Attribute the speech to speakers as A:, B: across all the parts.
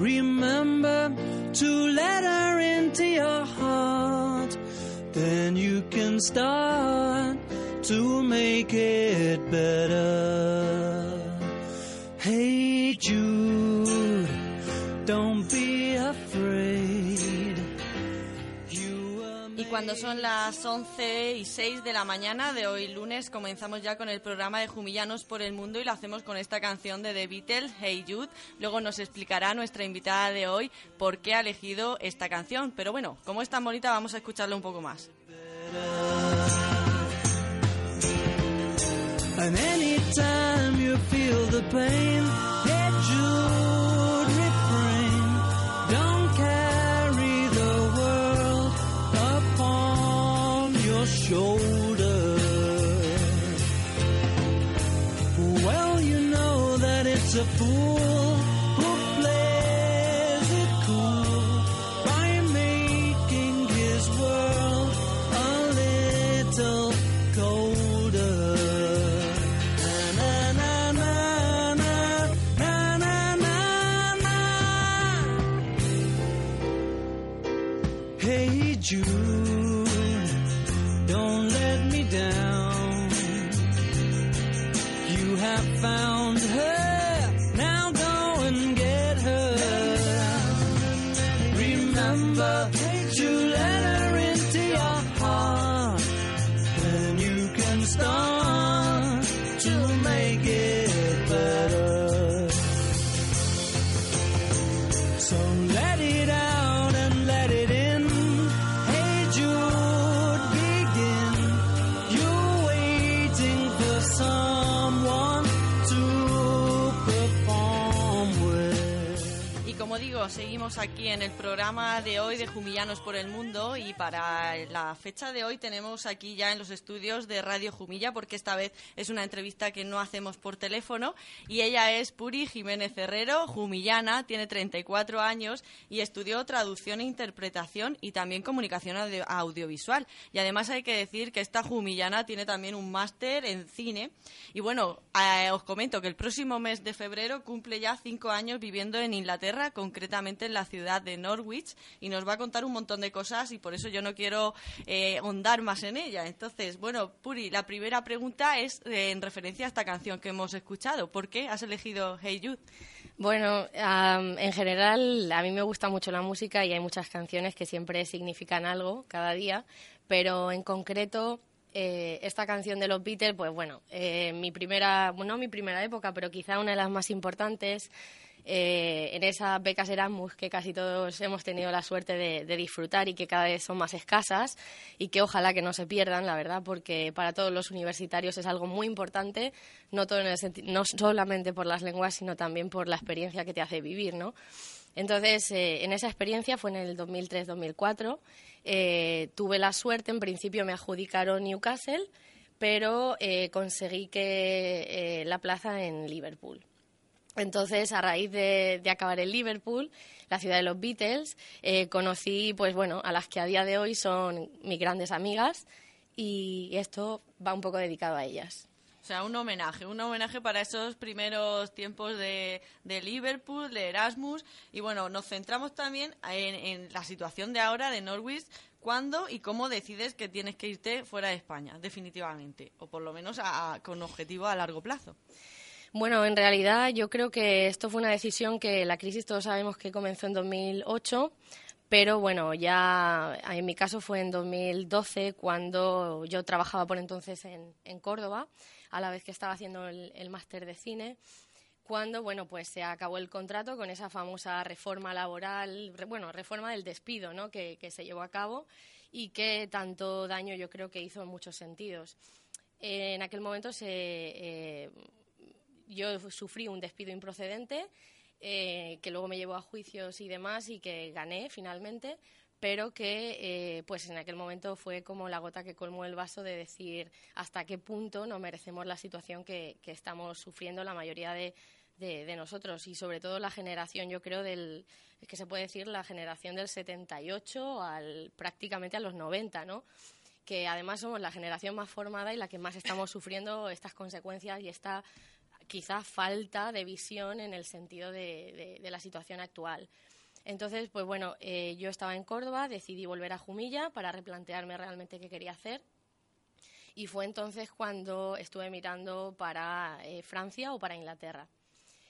A: Remember to let her into your heart. Then you can start to make it better.
B: Cuando son las 11 y 6 de la mañana de hoy lunes comenzamos ya con el programa de Jumillanos por el Mundo y lo hacemos con esta canción de The Beatles, Hey Jude. Luego nos explicará nuestra invitada de hoy por qué ha elegido esta canción. Pero bueno, como es tan bonita vamos a escucharla un poco más.
A: Shoulder. Well, you know that it's a fool
B: Y seguimos aquí en el programa de hoy de Jumillanos por el Mundo y para la fecha de hoy tenemos aquí ya en los estudios de Radio Jumilla porque esta vez es una entrevista que no hacemos por teléfono y ella es Puri Jiménez Herrero, jumillana, tiene 34 años y estudió traducción e interpretación y también comunicación audio- audiovisual. Y además hay que decir que esta jumillana tiene también un máster en cine y bueno, eh, os comento que el próximo mes de febrero cumple ya cinco años viviendo en Inglaterra, concretamente en la ciudad de Norwich, y nos va a contar un montón de cosas y por eso yo no quiero eh, ahondar más en ella. Entonces, bueno, Puri, la primera pregunta es eh, en referencia a esta canción que hemos escuchado. ¿Por qué has elegido Hey Jude?
C: Bueno, am, en general a mí me gusta mucho la música y hay muchas canciones que siempre significan algo cada día, pero en concreto eh, esta canción de los Beatles, pues bueno, eh, mi primera, no mi primera época, pero quizá una de las más importantes eh, en esas becas Erasmus que casi todos hemos tenido la suerte de, disfrutar y que cada vez son más escasas y que ojalá que no se pierdan, la verdad, porque para todos los universitarios es algo muy importante, no, todo en el no solamente por las lenguas, sino también por la experiencia que te hace vivir, ¿no? Entonces, eh, en esa experiencia fue en el 2003-2004. eh, tuve la suerte, en principio me adjudicaron Newcastle, pero eh, conseguí que la plaza en Liverpool. Entonces, a raíz de, de acabar en Liverpool, la ciudad de los Beatles, eh, conocí, pues bueno, a las que a día de hoy son mis grandes amigas y esto va un poco dedicado a ellas.
B: O sea, un homenaje, un homenaje para esos primeros tiempos de, Liverpool, de Erasmus. Y bueno, nos centramos también en, en la situación de ahora de Norwich. ¿Cuándo y cómo decides que tienes que irte fuera de España, definitivamente? O por lo menos a- con objetivo a largo plazo.
C: Bueno, en realidad yo creo que esto fue una decisión que la crisis todos sabemos que comenzó en 2008, pero bueno, ya en mi caso fue en 2012 cuando yo trabajaba por entonces en, en Córdoba, a la vez que estaba haciendo el, máster de cine, cuando bueno pues se acabó el contrato con esa famosa reforma laboral, bueno reforma del despido, ¿no? que, que se llevó a cabo y que tanto daño yo creo que hizo en muchos sentidos. En aquel momento se eh, yo sufrí un despido improcedente eh, que luego me llevó a juicios y demás y que gané finalmente, pero que eh, pues en aquel momento fue como la gota que colmó el vaso de decir hasta qué punto no merecemos la situación que, estamos sufriendo la mayoría de, de, de nosotros y sobre todo la generación, yo creo, del que se puede decir la generación del 78 al prácticamente a los 90, ¿no? que además somos la generación más formada y la que más estamos sufriendo estas consecuencias y esta quizá falta de visión en el sentido de, de, la situación actual. Entonces, pues bueno, eh, yo estaba en Córdoba, decidí volver a Jumilla para replantearme realmente qué quería hacer. Y fue entonces cuando estuve mirando para eh, Francia o para Inglaterra.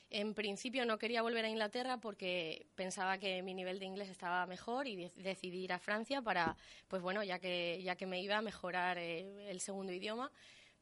C: En principio no quería volver a Inglaterra porque pensaba que mi nivel de inglés estaba mejor y decidí ir a Francia para, pues bueno, ya que, ya que me iba a mejorar eh, el segundo idioma.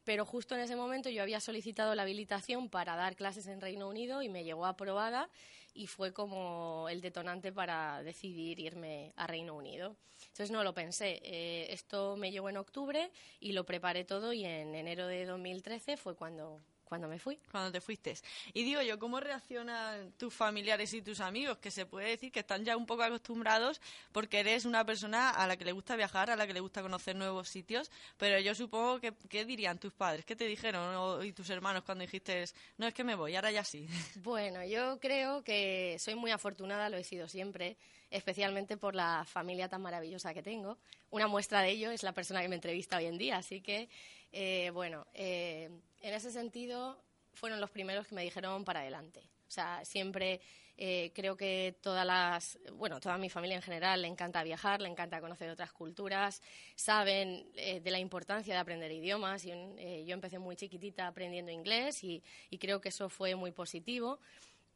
C: Pero justo en ese momento yo había solicitado la habilitación para dar clases en Reino Unido y me llegó aprobada y fue como el detonante para decidir irme a Reino Unido. Entonces no lo pensé. Eh, esto me llegó en octubre y lo preparé todo y en enero de 2013 fue cuando cuando me fui.
B: Cuando te fuiste. Y digo yo, ¿cómo reaccionan tus familiares y tus amigos? Que se puede decir que están ya un poco acostumbrados porque eres una persona a la que le gusta viajar, a la que le gusta conocer nuevos sitios, pero yo supongo que, ¿qué dirían tus padres? ¿Qué te dijeron y tus hermanos cuando dijiste, no es que me voy, ahora ya sí?
C: Bueno, yo creo que soy muy afortunada, lo he sido siempre, especialmente por la familia tan maravillosa que tengo. Una muestra de ello es la persona que me entrevista hoy en día, así que, eh, bueno, eh, en ese sentido, fueron los primeros que me dijeron para adelante. O sea, siempre eh, creo que todas las, bueno, toda mi familia en general le encanta viajar, le encanta conocer otras culturas, saben eh, de la importancia de aprender idiomas. Y, eh, yo empecé muy chiquitita aprendiendo inglés y, creo que eso fue muy positivo.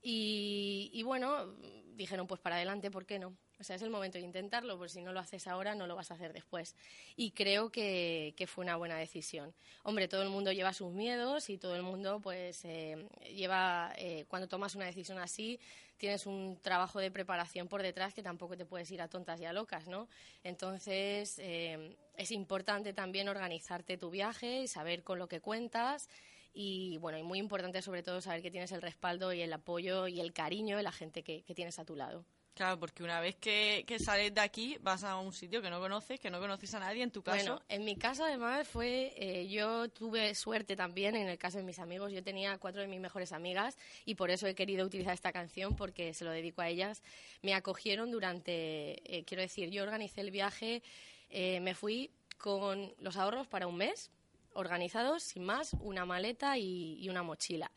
C: Y, y, bueno, dijeron pues para adelante, ¿por qué no? O sea, es el momento de intentarlo, porque si no lo haces ahora, no lo vas a hacer después. Y creo que, fue una buena decisión. Hombre, todo el mundo lleva sus miedos y todo el mundo, pues, eh, lleva, eh, cuando tomas una decisión así, tienes un trabajo de preparación por detrás que tampoco te puedes ir a tontas y a locas, ¿no? Entonces, eh, es importante también organizarte tu viaje y saber con lo que cuentas y bueno, y muy importante sobre todo saber que tienes el respaldo y el apoyo y el cariño de la gente que tienes a tu lado.
B: Claro, porque una vez que, sales de aquí vas a un sitio que no conoces, que no conoces a nadie, en tu caso.
C: Bueno, en mi caso además fue, eh, yo tuve suerte también en el caso de mis amigos, yo tenía cuatro de mis mejores amigas y por eso he querido utilizar esta canción porque se lo dedico a ellas. Me acogieron durante, eh, quiero decir, yo organicé el viaje, eh, me fui con los ahorros para un mes, organizados, sin más, una maleta y una mochila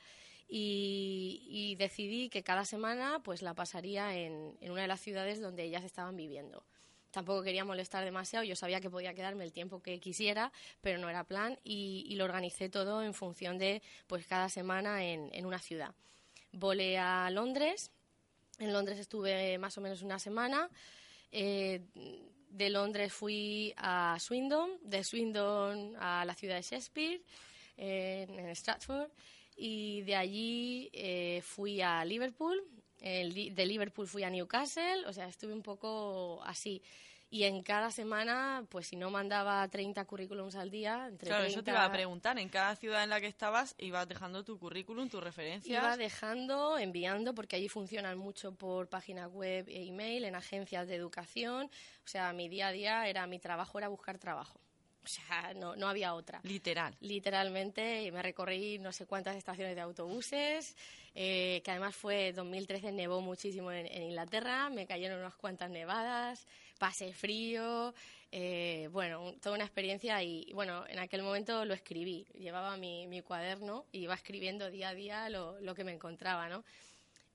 C: y, decidí que cada semana pues la pasaría en, una de las ciudades donde ellas estaban viviendo tampoco quería molestar demasiado, yo sabía que podía quedarme el tiempo que quisiera, pero no era plan y, lo organicé todo en función de pues cada semana en, una ciudad. Volé a Londres, en Londres estuve más o menos una semana, eh, de Londres fui a Swindon, de Swindon a la ciudad de Shakespeare, en Stratford, y de allí eh, fui a Liverpool, de Liverpool fui a Newcastle, o sea, estuve un poco así. Y en cada semana, pues si no mandaba 30 currículums al día, entre
B: Claro, eso te iba a preguntar. En cada ciudad en la que estabas, ibas dejando tu currículum, tus referencias.
C: Iba dejando, enviando, porque allí funcionan mucho por página web e email, en agencias de educación. O sea, mi día a día era, mi trabajo era buscar trabajo. O sea, no, no había otra.
B: Literal.
C: Literalmente, me recorrí no sé cuántas estaciones de autobuses, eh, que además fue 2013, nevó muchísimo en, Inglaterra, me cayeron unas cuantas nevadas, pasé frío, eh, bueno, toda una experiencia y, bueno, en aquel momento lo escribí, llevaba mi, mi cuaderno y iba escribiendo día a día lo, lo que me encontraba, ¿no?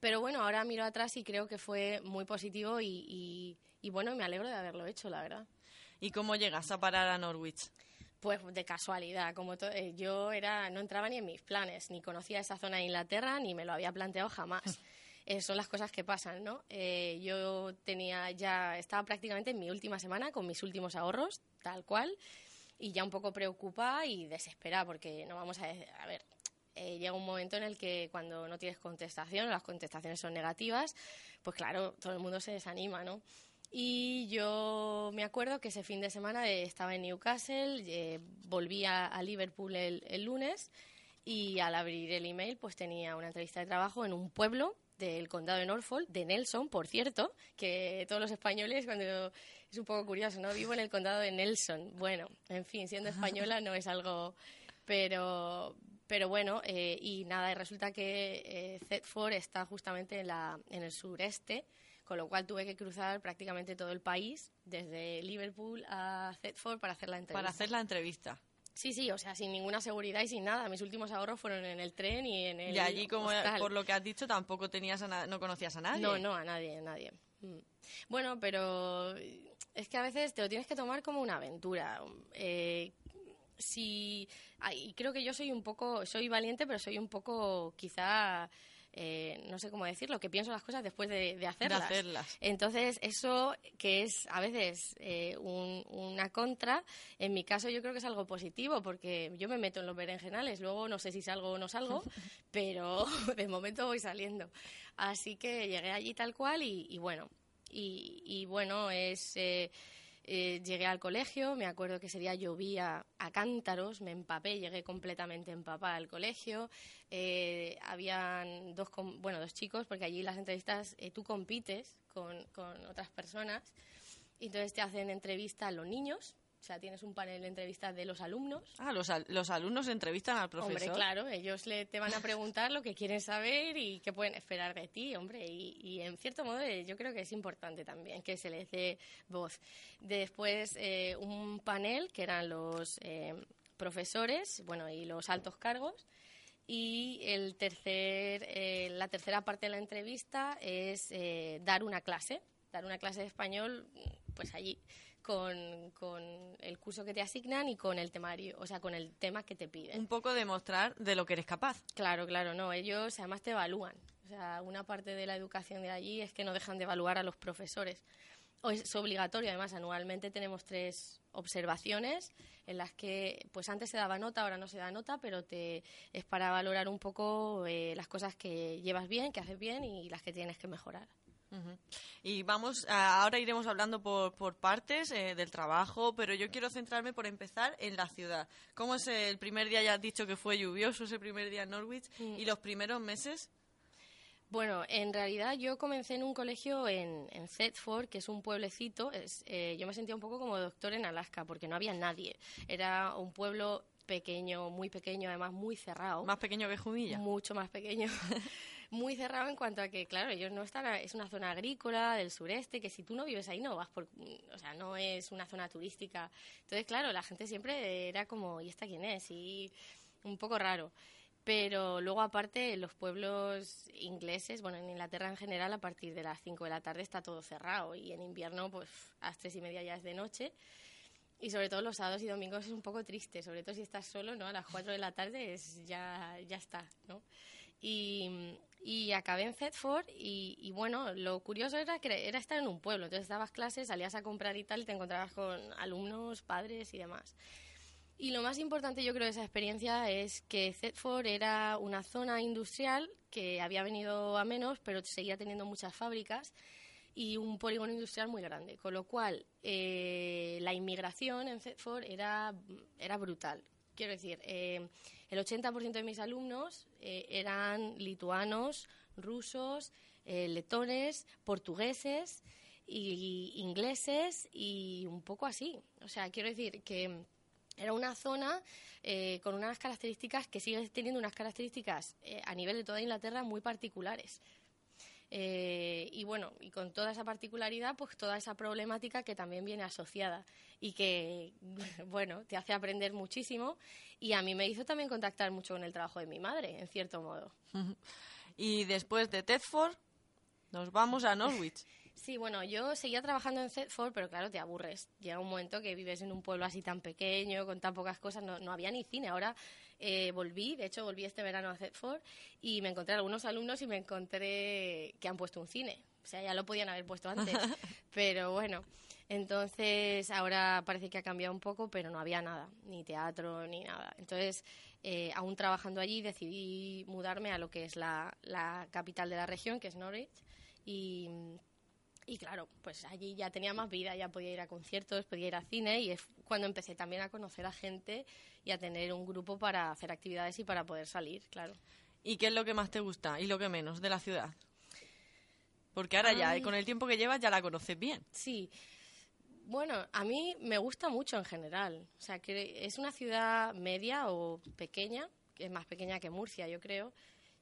C: Pero bueno, ahora miro atrás y creo que fue muy positivo y, y, y bueno, me alegro de haberlo hecho, la verdad.
B: ¿Y cómo llegas a parar a Norwich?
C: Pues de casualidad, como eh, yo era, no entraba ni en mis planes, ni conocía esa zona de Inglaterra, ni me lo había planteado jamás. Eh, son las cosas que pasan, ¿no? Eh, yo tenía ya, estaba prácticamente en mi última semana con mis últimos ahorros, tal cual, y ya un poco preocupada y desesperada, porque no vamos a, a ver, llega un momento en el que cuando no tienes contestación, las contestaciones son negativas, pues claro, todo el mundo se desanima, ¿no? Y yo me acuerdo que ese fin de semana estaba en Newcastle, eh, volví a, Liverpool el, lunes y al abrir el email pues tenía una entrevista de trabajo en un pueblo del condado de Norfolk, de Nelson, por cierto, que todos los españoles, cuando es un poco curioso, ¿no? Vivo en el condado de Nelson. Bueno, en fin, siendo española no es algo, pero, pero bueno, eh, y nada, resulta que eh, Thetford está justamente en, la, en el sureste con lo cual tuve que cruzar prácticamente todo el país, desde Liverpool a Thetford, para hacer la entrevista.
B: Para hacer la entrevista.
C: Sí, sí, o sea, sin ninguna seguridad y sin nada. Mis últimos ahorros fueron en el tren y en el
B: Y allí, como
C: hostal.
B: por lo que has dicho, tampoco tenías a na- no conocías a nadie.
C: No, no, a nadie, a nadie. Mm. Bueno, pero es que a veces te lo tienes que tomar como una aventura. Eh, si y creo que yo soy un poco, soy valiente, pero soy un poco quizá eh, no sé cómo decirlo, que pienso las cosas después de, de hacerlas.
B: hacerlas.
C: Entonces, eso que es a veces eh, un- una contra, en mi caso yo creo que es algo positivo, porque yo me meto en los berenjenales, luego no sé si salgo o no salgo, pero de momento voy saliendo. Así que llegué allí tal cual y, y bueno, y, y bueno, es... eh, eh, llegué al colegio, me acuerdo que ese día llovía a cántaros, me empapé, llegué completamente empapada al colegio. Eh, habían dos, bueno, dos chicos, porque allí las entrevistas eh, tú compites con, con otras personas, entonces te hacen entrevista a los niños, o sea, tienes un panel de entrevistas de los alumnos.
B: Ah, los, al- los alumnos entrevistan al profesor.
C: Hombre, claro, ellos le, te van a preguntar lo que quieren saber y qué pueden esperar de ti, hombre. Y, y en cierto modo eh, yo creo que es importante también que se les dé voz. Después eh, un panel que eran los eh, profesores, bueno, y los altos cargos. Y el tercer, eh, la tercera parte de la entrevista es dar una clase, dar una clase de español, pues allí, con, con el curso que te asignan y con el temario, o sea, con el tema que te piden.
B: Un poco demostrar de lo que eres capaz.
C: Claro, claro, no, ellos además te evalúan. O sea, una parte de la educación de allí es que no dejan de evaluar a los profesores. O es obligatorio, además, anualmente tenemos tres observaciones en las que, pues antes se daba nota, ahora no se da nota, pero te es para valorar un poco eh, las cosas que llevas bien, que haces bien y las que tienes que mejorar.
B: Y vamos, ahora iremos hablando por, por partes eh, del trabajo, pero yo quiero centrarme por empezar en la ciudad. ¿Cómo es el primer día? Ya has dicho que fue lluvioso ese primer día en Norwich. ¿Y los primeros meses?
C: Bueno, en realidad yo comencé en un colegio en, en Thetford, que es un pueblecito. Es, eh, yo me sentía un poco como doctor en Alaska, porque no había nadie. Era un pueblo pequeño, muy pequeño, además muy cerrado.
B: Más pequeño que Jumilla.
C: Mucho más pequeño. muy cerrado en cuanto a que, claro, ellos no están, es una zona agrícola del sureste, que si tú no vives ahí no vas por, o sea, no es una zona turística. Entonces, claro, la gente siempre era como, ¿y esta quién es? Y un poco raro. Pero luego, aparte, los pueblos ingleses, bueno, en Inglaterra en general, a partir de las 5 de la tarde está todo cerrado. Y en invierno, pues a las 3 y media ya es de noche. Y sobre todo los sábados y domingos es un poco triste, sobre todo si estás solo, ¿no? A las 4 de la tarde es, ya, ya está, ¿no? Y, y acabé en Thetford y, y bueno, lo curioso era que era estar en un pueblo. Entonces dabas clases, salías a comprar y tal y te encontrabas con alumnos, padres y demás. Y lo más importante yo creo de esa experiencia es que Thetford era una zona industrial que había venido a menos, pero seguía teniendo muchas fábricas y un polígono industrial muy grande, con lo cual eh, la inmigración en Thetford era, era brutal. Quiero decir, eh, el 80% de mis alumnos eh, eran lituanos, rusos, eh, letones, portugueses y ingleses y un poco así. O sea, quiero decir que era una zona eh, con unas características que sigue teniendo unas características eh, a nivel de toda Inglaterra muy particulares. Eh, y bueno, y con toda esa particularidad, pues toda esa problemática que también viene asociada y que, bueno, te hace aprender muchísimo y a mí me hizo también contactar mucho con el trabajo de mi madre, en cierto modo.
B: Y después de Thetford, nos vamos a Norwich.
C: Sí, bueno, yo seguía trabajando en Thetford, pero claro, te aburres. Llega un momento que vives en un pueblo así tan pequeño, con tan pocas cosas, no, no había ni cine. Ahora eh, volví, de hecho volví este verano a Thetford y me encontré algunos alumnos y me encontré que han puesto un cine. O sea, ya lo podían haber puesto antes. pero bueno, entonces ahora parece que ha cambiado un poco, pero no había nada, ni teatro, ni nada. Entonces, eh, aún trabajando allí, decidí mudarme a lo que es la, la capital de la región, que es Norwich. Y, y claro, pues allí ya tenía más vida, ya podía ir a conciertos, podía ir a cine y es cuando empecé también a conocer a gente y a tener un grupo para hacer actividades y para poder salir, claro.
B: ¿Y qué es lo que más te gusta y lo que menos de la ciudad? Porque ahora ya,
C: Ay.
B: con el tiempo que llevas, ya la conoces bien.
C: Sí. Bueno, a mí me gusta mucho en general. O sea, que es una ciudad media o pequeña, que es más pequeña que Murcia, yo creo.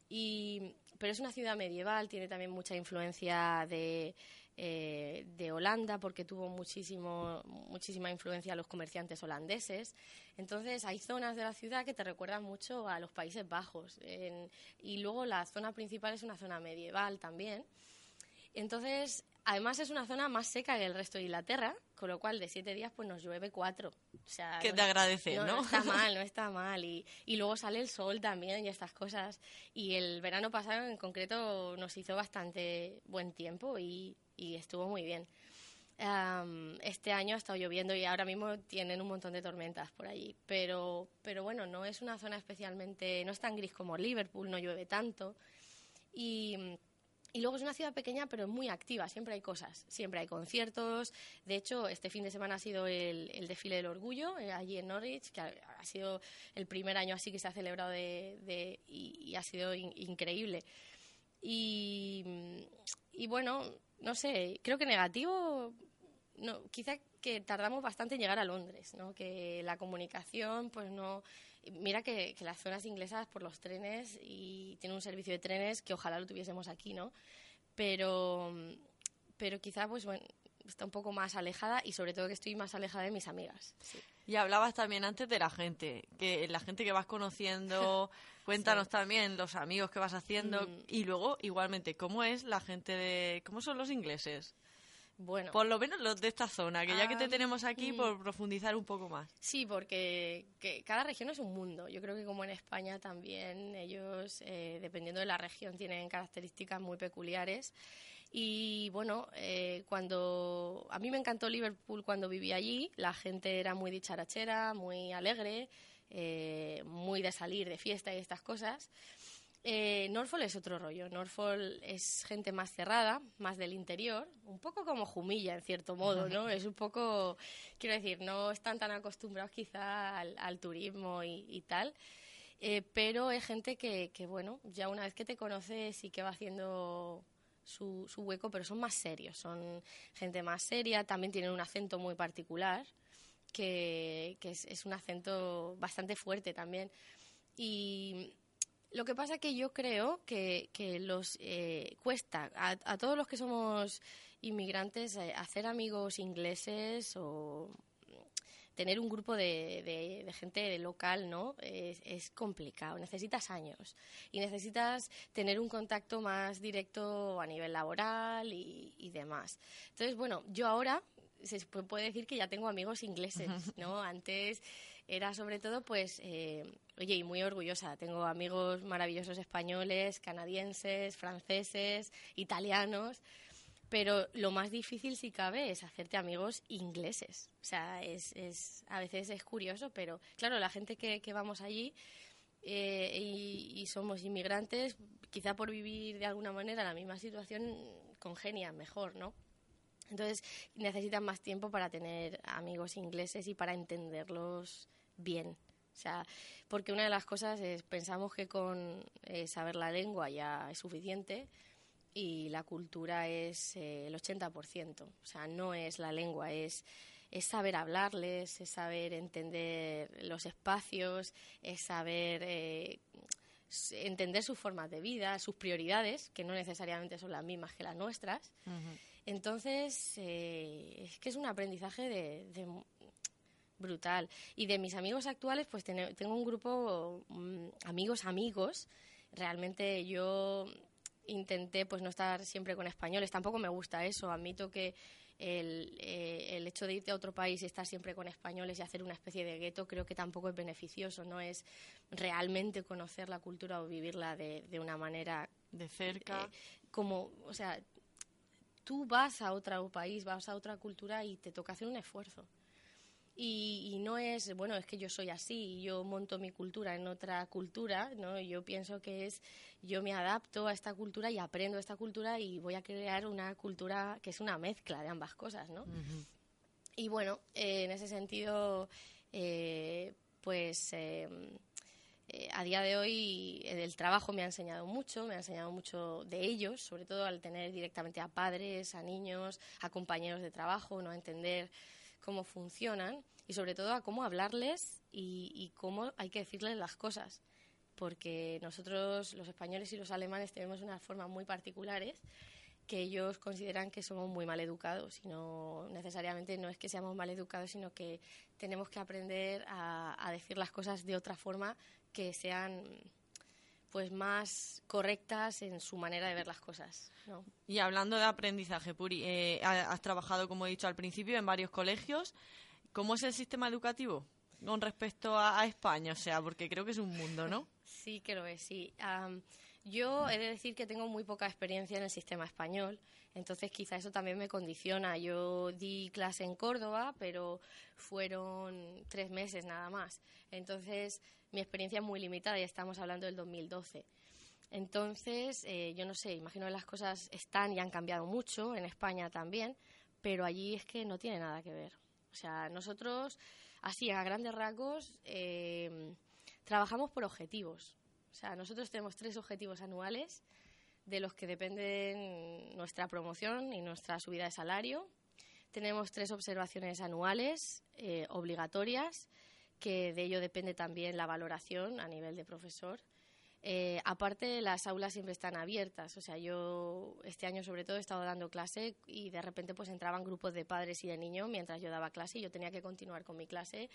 C: Y, pero es una ciudad medieval, tiene también mucha influencia de, eh, de Holanda porque tuvo muchísimo, muchísima influencia a los comerciantes holandeses. Entonces hay zonas de la ciudad que te recuerdan mucho a los Países Bajos. y luego la zona principal es una zona medieval también. Entonces, además es una zona más seca que el resto de Inglaterra, con lo cual de siete días pues nos llueve cuatro. O sea,
B: que te agradece, ¿no?
C: ¿no? está mal, no está mal. Y, y luego sale el sol también y estas cosas. Y el verano pasado en concreto nos hizo bastante buen tiempo y, y estuvo muy bien. este año ha estado lloviendo y ahora mismo tienen un montón de tormentas por allí. Pero, pero bueno, no es una zona especialmente, no es tan gris como Liverpool, no llueve tanto. Y y luego es una ciudad pequeña, pero muy activa. Siempre hay cosas, siempre hay conciertos. De hecho, este fin de semana ha sido el, desfile del orgullo eh, allí en Norwich, que ha, sido el primer año así que se ha celebrado de, y, ha sido increíble. Y, y bueno, no sé, creo que negativo no, quizá que tardamos bastante en llegar a Londres, ¿no? Que la comunicación, pues no... Mira que, las zonas inglesas por los trenes y tiene un servicio de trenes que ojalá lo tuviésemos aquí, ¿no? Pero, pero quizá, pues bueno, está un poco más alejada y sobre todo que estoy más alejada de mis amigas.
B: Y hablabas también antes de la gente, que la gente que vas conociendo, cuéntanos también los amigos que vas haciendo mm. y luego igualmente cómo es la gente de, cómo son los ingleses.
C: Bueno.
B: Por lo menos los de esta zona, que ya que te ah, tenemos aquí,
C: mm.
B: por profundizar un poco más.
C: Sí, porque cada región es un mundo. Yo creo que como en España también, ellos, eh, dependiendo de la región, tienen características muy peculiares. Y bueno, eh, cuando a mí me encantó Liverpool cuando viví allí, la gente era muy dicharachera, muy alegre, eh, muy de salir de fiesta y estas cosas. Eh, Norfolk es otro rollo. Norfolk es gente más cerrada, más del interior, un poco como Jumilla en cierto modo, ¿no? Es un poco, quiero decir, no están tan acostumbrados quizá al, turismo y, tal. Eh, pero es gente que, que, bueno, ya una vez que te conoces y que va haciendo su, su, hueco, pero son más serios, son gente más seria, también tienen un acento muy particular, que, que es, es, un acento bastante fuerte también. Y lo que pasa es que yo creo que, que los eh, cuesta a, todos los que somos inmigrantes eh, hacer amigos ingleses o tener un grupo de, de, gente local, ¿no? Es, complicado. Necesitas años y necesitas tener un contacto más directo a nivel laboral y, y demás. Entonces, bueno, yo ahora se puede decir que ya tengo amigos ingleses, ¿no? Antes era sobre todo, pues, eh, oye, y muy orgullosa. Tengo amigos maravillosos españoles, canadienses, franceses, italianos. Pero lo más difícil, si cabe, es hacerte amigos ingleses. O sea, es, es a veces es curioso, pero claro, la gente que, que vamos allí eh, y, y, somos inmigrantes, quizá por vivir de alguna manera la misma situación, congenian mejor, ¿no? Entonces necesitan más tiempo para tener amigos ingleses y para entenderlos bien. O sea, porque una de las cosas es, pensamos que con eh, saber la lengua ya es suficiente y la cultura es eh, el 80%. O sea, no es la lengua, es, es saber hablarles, es saber entender los espacios, es saber eh, entender sus formas de vida, sus prioridades, que no necesariamente son las mismas que las nuestras. Entonces, es que es un aprendizaje de, brutal. Y de mis amigos actuales, pues tengo un grupo, mm, amigos, amigos. Realmente yo intenté pues no estar siempre con españoles. Tampoco me gusta eso. Admito que el, eh, el, hecho de irte a otro país y estar siempre con españoles y hacer una especie de gueto creo que tampoco es beneficioso. No es realmente conocer la cultura o vivirla de, de una manera...
B: De cerca.
C: Eh, como, o sea, tú vas a otro país, vas a otra cultura y te toca hacer un esfuerzo. Y, no es, bueno, es que yo soy así, yo monto mi cultura en otra cultura, ¿no? Yo pienso que es, yo me adapto a esta cultura y aprendo esta cultura y voy a crear una cultura que es una mezcla de ambas cosas, ¿no? Y bueno, eh, en ese sentido, eh, pues... Em, eh, a día de hoy el trabajo me ha enseñado mucho, me ha enseñado mucho de ellos, sobre todo al tener directamente a padres, a niños, a compañeros de trabajo, no a entender cómo funcionan y sobre todo a cómo hablarles y, cómo hay que decirles las cosas. porque nosotros, los españoles y los alemanes, tenemos unas formas muy particulares que ellos consideran que somos muy mal educados y no necesariamente no es que seamos mal educados, sino que tenemos que aprender a decir las cosas de otra forma que sean pues más correctas en su manera de ver las cosas. ¿no?
B: Y hablando de aprendizaje, Puri, eh, ha- has trabajado, como he dicho al principio, en varios colegios. ¿Cómo es el sistema educativo con respecto a, a España? O sea, porque creo que es un mundo, ¿no?
C: Sí que lo es, sí. Yo he de decir que tengo muy poca experiencia en el sistema español, entonces quizá eso también me condiciona. Yo di clase en Córdoba, pero fueron tres meses nada más. Entonces mi experiencia es muy limitada y estamos hablando del 2012. Entonces, eh, yo no sé, imagino que las cosas están y han cambiado mucho, en España también, pero allí es que no tiene nada que ver. O sea, nosotros, así a grandes rasgos, eh, trabajamos por objetivos. O sea, nosotros tenemos tres objetivos anuales de los que dependen nuestra promoción y nuestra subida de salario. Tenemos tres observaciones anuales eh, obligatorias, que de ello depende también la valoración a nivel de profesor. Eh, aparte, las aulas siempre están abiertas. O sea, yo este año sobre todo he estado dando clase y de repente pues entraban grupos de padres y de niños mientras yo daba clase y yo tenía que continuar con mi clase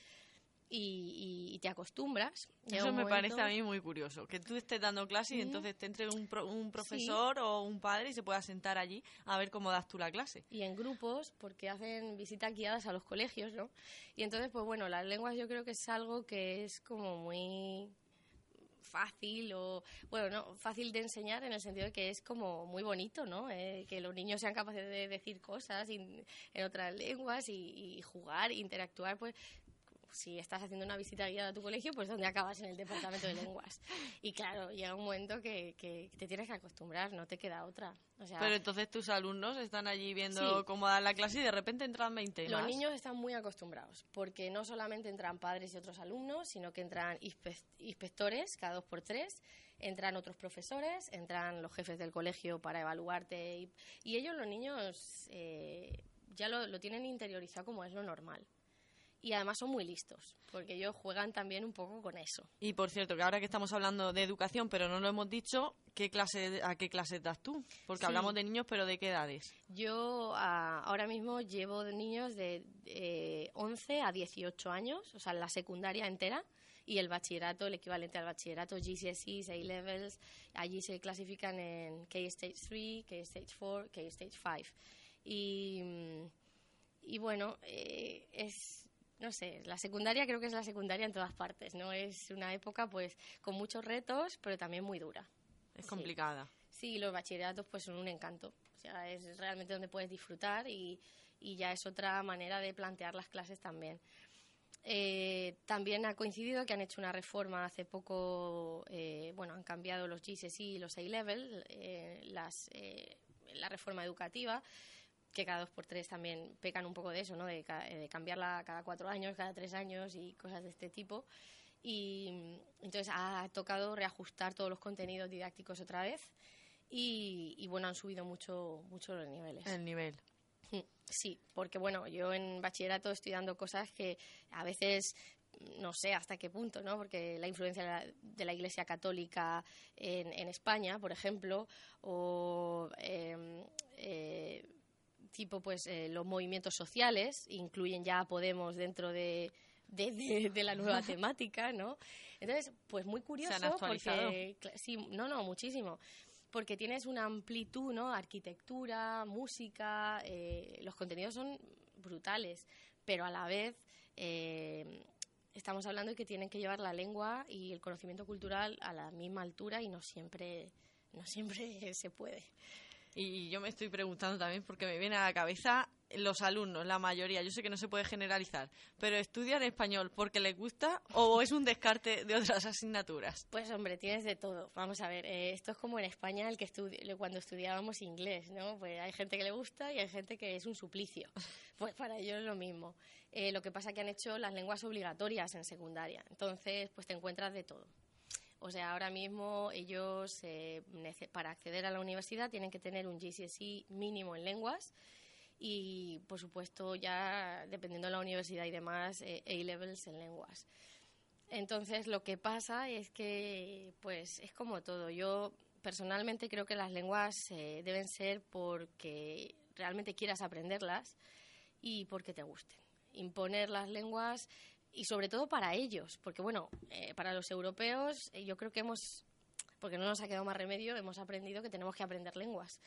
C: y, y- y te acostumbras.
B: Eso me
C: momento-
B: parece a mí muy curioso. Que tú estés dando clase y
C: Ujú.
B: entonces te entre un, pro- un profesor o un padre y se pueda sentar allí a ver cómo das tú la clase.
C: y en grupos porque hacen visitas guiadas a los colegios, ¿no? Y entonces, pues bueno, las lenguas yo creo que es algo que es como muy fácil o bueno no fácil de enseñar en el sentido de que es como muy bonito no Eh, que los niños sean capaces de decir cosas in- en otras lenguas y, y jugar interactuar pues si estás haciendo una visita guiada a tu colegio, pues donde acabas en el departamento de lenguas. Y claro, llega un momento que, que te tienes que acostumbrar, no te queda otra. O sea,
B: Pero entonces tus alumnos están allí viendo
C: Sí.
B: cómo dar la clase y de repente entran 20
C: Los
B: más.
C: niños están muy acostumbrados, porque no solamente entran padres y otros alumnos, sino que entran inspe- inspectores cada dos por tres, entran otros profesores, entran los jefes del colegio para evaluarte y, y ellos, los niños, eh, ya lo, lo tienen interiorizado como es lo normal. Y además son muy listos, porque ellos juegan también un poco con eso.
B: Y por cierto, que ahora que estamos hablando de educación, pero no lo hemos dicho, ¿qué clase, ¿a qué clase das tú? Porque
C: Sí.
B: hablamos de niños, pero ¿de qué edades?
C: Yo ah, ahora mismo llevo niños de eh, 11 a 18 años, o sea, la secundaria entera y el bachillerato, el equivalente al bachillerato, GCSEs, A-Levels, allí se clasifican en K-Stage 3, K-Stage 4, K-Stage 5. Y, y bueno, eh, es, no sé, la secundaria creo que es la secundaria en todas partes, ¿no? Es una época pues con muchos retos, pero también muy dura.
B: Es
C: Sí.
B: complicada.
C: Sí, los bachilleratos pues son un encanto. O sea, es realmente donde puedes disfrutar y, y ya es otra manera de plantear las clases también. Eh, también ha coincidido que han hecho una reforma hace poco, eh, bueno, han cambiado los GCSE y los A-Level, eh, las, eh, la reforma educativa, que cada dos por tres también pecan un poco de eso, ¿no? De, ca- de cambiarla cada cuatro años, cada tres años y cosas de este tipo. Y mm, entonces ha tocado reajustar todos los contenidos didácticos otra vez y, y, bueno, han subido mucho, mucho los niveles.
B: El nivel.
C: Mm, Sí, porque bueno, yo en bachillerato estoy dando cosas que a veces no sé hasta qué punto, ¿no? Porque la influencia de la, de la Iglesia Católica en, en España, por ejemplo, o eh, eh, tipo pues eh, los movimientos sociales incluyen ya a Podemos dentro de de, de- de la nueva temática, ¿no? Entonces, pues muy curioso
B: Se han actualizado.
C: porque sí, no, no, muchísimo. Porque tienes una amplitud, ¿no? Arquitectura, música, eh, los contenidos son brutales, pero a la vez eh, estamos hablando de que tienen que llevar la lengua y el conocimiento cultural a la misma altura y no siempre, no siempre se puede.
B: Y yo me estoy preguntando también porque me viene a la cabeza los alumnos, la mayoría, yo sé que no se puede generalizar, pero ¿estudian español porque les gusta o es un descarte de otras asignaturas?
C: Pues hombre, tienes de todo. Vamos a ver, eh, esto es como en España el que estudi- cuando estudiábamos inglés, ¿no? Pues hay gente que le gusta y hay gente que es un suplicio. Pues para ellos es lo mismo. Eh, lo que pasa que han hecho las lenguas obligatorias en secundaria. Entonces, pues te encuentras de todo. O sea, ahora mismo ellos eh, para acceder a la universidad tienen que tener un GCSE mínimo en lenguas y, por supuesto, ya dependiendo de la universidad y demás, eh, A-levels en lenguas. Entonces lo que pasa es que, pues, es como todo. Yo personalmente creo que las lenguas eh, deben ser porque realmente quieras aprenderlas y porque te gusten. Imponer las lenguas y sobre todo para ellos, porque bueno, eh, para los europeos eh, yo creo que hemos, porque no nos ha quedado más remedio, hemos aprendido que tenemos que aprender lenguas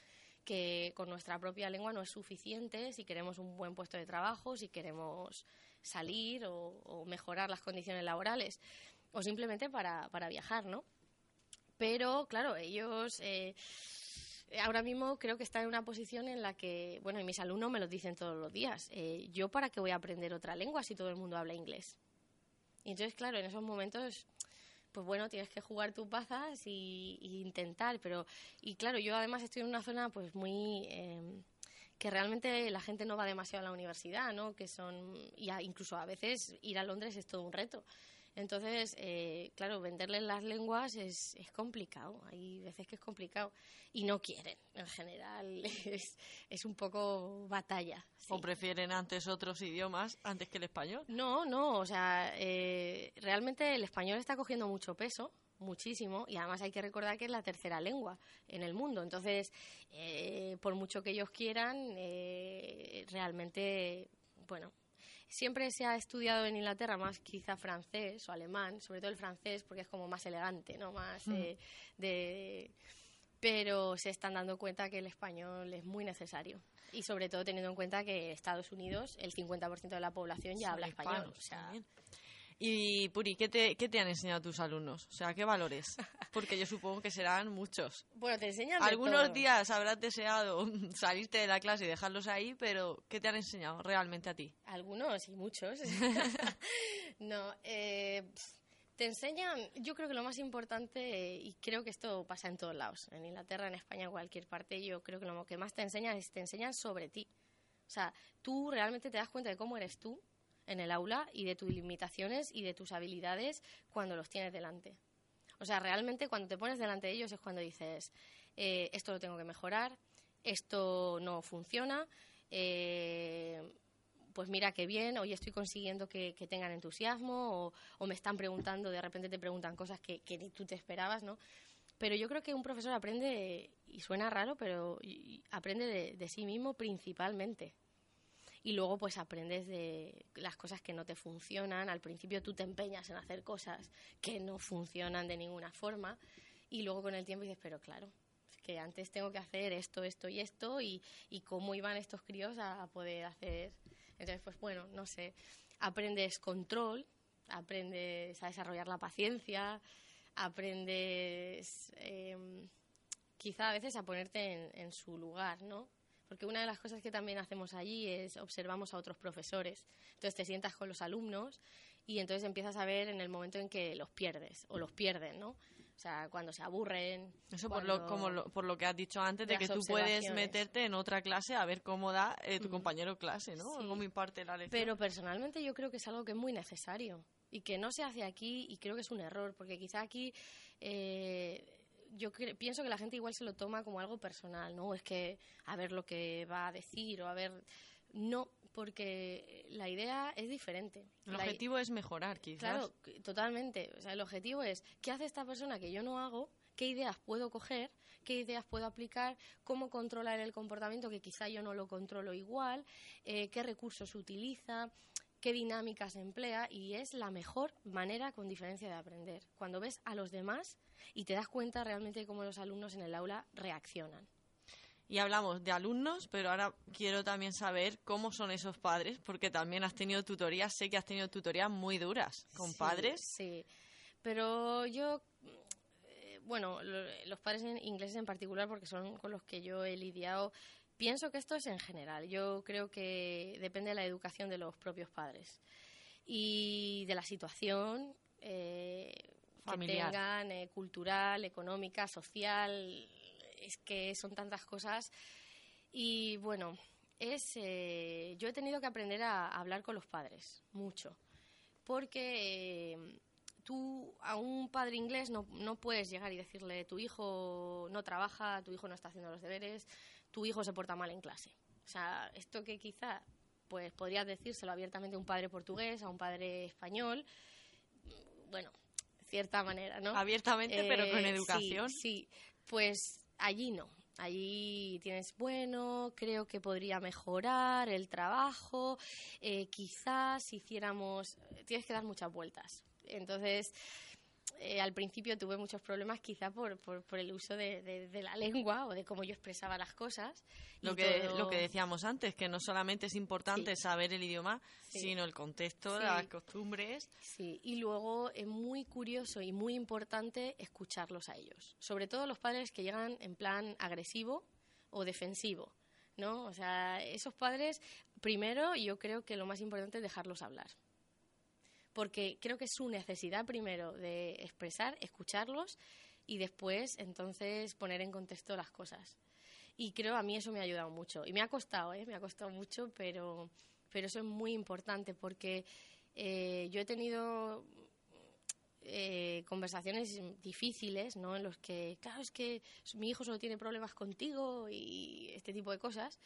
C: que con nuestra propia lengua no es suficiente si queremos un buen puesto de trabajo, si queremos salir o, mejorar las condiciones laborales o simplemente para, para viajar, ¿no? Pero, claro, ellos eh, ahora mismo creo que están en una posición en la que, bueno, y mis alumnos me lo dicen todos los días, eh, ¿yo para qué voy a aprender otra lengua si todo el mundo habla inglés? Y entonces, claro, en esos momentos pues bueno, tienes que jugar tus bazas y, intentar, pero y claro, yo además estoy en una zona pues muy em, que realmente la gente no va demasiado a la universidad, ¿no? Que son y incluso a veces ir a Londres es todo un reto. Entonces, eh, claro, venderles las lenguas es, es, complicado. Hay veces que es complicado. Y no quieren, en general. Es, es un poco batalla.
B: ¿O prefieren antes otros idiomas antes que el español?
C: No, no. O sea, eh, realmente el español está cogiendo mucho peso muchísimo y además hay que recordar que es la tercera lengua en el mundo entonces eh, por mucho que ellos quieran realmente bueno Siempre se ha estudiado en Inglaterra más quizá francés o alemán, sobre todo el francés porque es como más elegante, ¿no? Más eh, de pero se están dando cuenta que el español es muy necesario. Y sobre todo teniendo en cuenta que Estados Unidos, el 50% de la población ya habla español. O sea,
B: y Puri, ¿qué te, ¿qué te han enseñado tus alumnos? O sea, ¿qué valores? Porque yo supongo que serán muchos.
C: Bueno, te enseñan.
B: Algunos días habrás deseado salirte de la clase y dejarlos ahí, pero ¿qué te han enseñado realmente a ti?
C: Algunos y muchos. no, eh, te enseñan, yo creo que lo más importante, y creo que esto pasa en todos lados, en Inglaterra, en España, en cualquier parte, yo creo que lo que más te enseñan es te enseñan sobre ti. O sea, tú realmente te das cuenta de cómo eres tú en el aula y de tus limitaciones y de tus habilidades cuando los tienes delante. O sea, realmente cuando te pones delante de ellos es cuando dices, eh, esto lo tengo que mejorar, esto no funciona, eh, pues mira qué bien, hoy estoy consiguiendo que, tengan entusiasmo o, me están preguntando, de repente te preguntan cosas que, ni tú te esperabas, ¿no? Pero yo creo que un profesor aprende, y suena raro, pero aprende de sí mismo principalmente y luego pues aprendes de las cosas que no te funcionan. Al principio tú te empeñas en hacer cosas que no funcionan de ninguna forma y luego con el tiempo dices, pero claro, es que antes tengo que hacer esto, esto y esto y, y cómo iban estos críos a, poder hacer. Entonces, pues bueno, no sé, aprendes control, aprendes a desarrollar la paciencia, aprendes em, quizá a veces a ponerte en, en su lugar, ¿no? Porque una de las cosas que también hacemos allí es observamos a otros profesores. Entonces te sientas con los alumnos y entonces empiezas a ver en el momento en que los pierdes o los pierden, ¿no? O sea, cuando se aburren.
B: Eso por lo, como por lo que has dicho antes, de, que tú puedes meterte en otra clase a ver cómo da eh, tu mm. compañero clase, ¿no? Cómo imparte la lección.
C: Pero personalmente yo creo que es algo que es muy necesario y que no se hace aquí y creo que es un error, porque quizá aquí eh, yo pienso que la gente igual se lo toma como algo personal, ¿no? Es que a ver lo que va a decir o a ver... No, porque la idea es diferente.
B: El objetivo es mejorar, quizás.
C: Claro, totalmente. O sea, el objetivo es, ¿qué hace esta persona que yo no hago? ¿Qué ideas puedo coger? ¿Qué ideas puedo aplicar? ¿Cómo controlar el comportamiento que quizá yo no lo controlo igual? Eh, ¿Qué recursos utiliza? Qué dinámicas emplea y es la mejor manera con diferencia de aprender. Cuando ves a los demás y te das cuenta realmente de cómo los alumnos en el aula reaccionan.
B: Y hablamos de alumnos, pero ahora quiero también saber cómo son esos padres, porque también has tenido tutorías, sé que has tenido tutorías muy duras con padres.
C: Sí, pero yo, eh, bueno, los padres ingleses en particular, porque son con los que yo he lidiado, Pienso que esto es en general. Yo creo que depende de la educación de los propios padres y de la situación eh, que tengan, eh, cultural, económica, social. Es que son tantas cosas. Y bueno, es, eh, yo he tenido que aprender a, hablar con los padres, mucho. Porque tú a un padre inglés no, no, puedes llegar y decirle tu hijo no trabaja, tu hijo no está haciendo los deberes, tu hijo se porta mal en clase. O sea, esto que quizá pues podrías decírselo abiertamente a un padre portugués, a un padre español, bueno, cierta manera, ¿no?
B: Abiertamente, pero con
C: Eh,
B: educación.
C: Sí, sí, pues allí no. Allí tienes, bueno, creo que podría mejorar el trabajo, eh, quizás hiciéramos, tienes que dar muchas vueltas. Entonces, eh, al principio tuve muchos problemas quizá por, por, por el uso de, de- de la lengua o de cómo yo expresaba las cosas.
B: Lo que,
C: todo-
B: lo que decíamos antes, que no solamente es importante
C: Sí.
B: saber el idioma,
C: Sí.
B: sino el contexto,
C: Sí.
B: las costumbres.
C: Sí, y luego es muy curioso y muy importante escucharlos a ellos. Sobre todo los padres que llegan en plan agresivo o defensivo, ¿no? O sea, esos padres, primero yo creo que lo más importante es dejarlos hablar. Porque creo que es su necesidad primero de expresar, escucharlos y después entonces poner en contexto las cosas. Y creo a mí eso me ha ayudado mucho. Y me ha costado, ¿eh? Me ha costado mucho, pero, pero eso es muy importante porque eh, yo he tenido eh, conversaciones difíciles, ¿no? En los que, claro, es que mi hijo solo tiene problemas contigo y este tipo de cosas.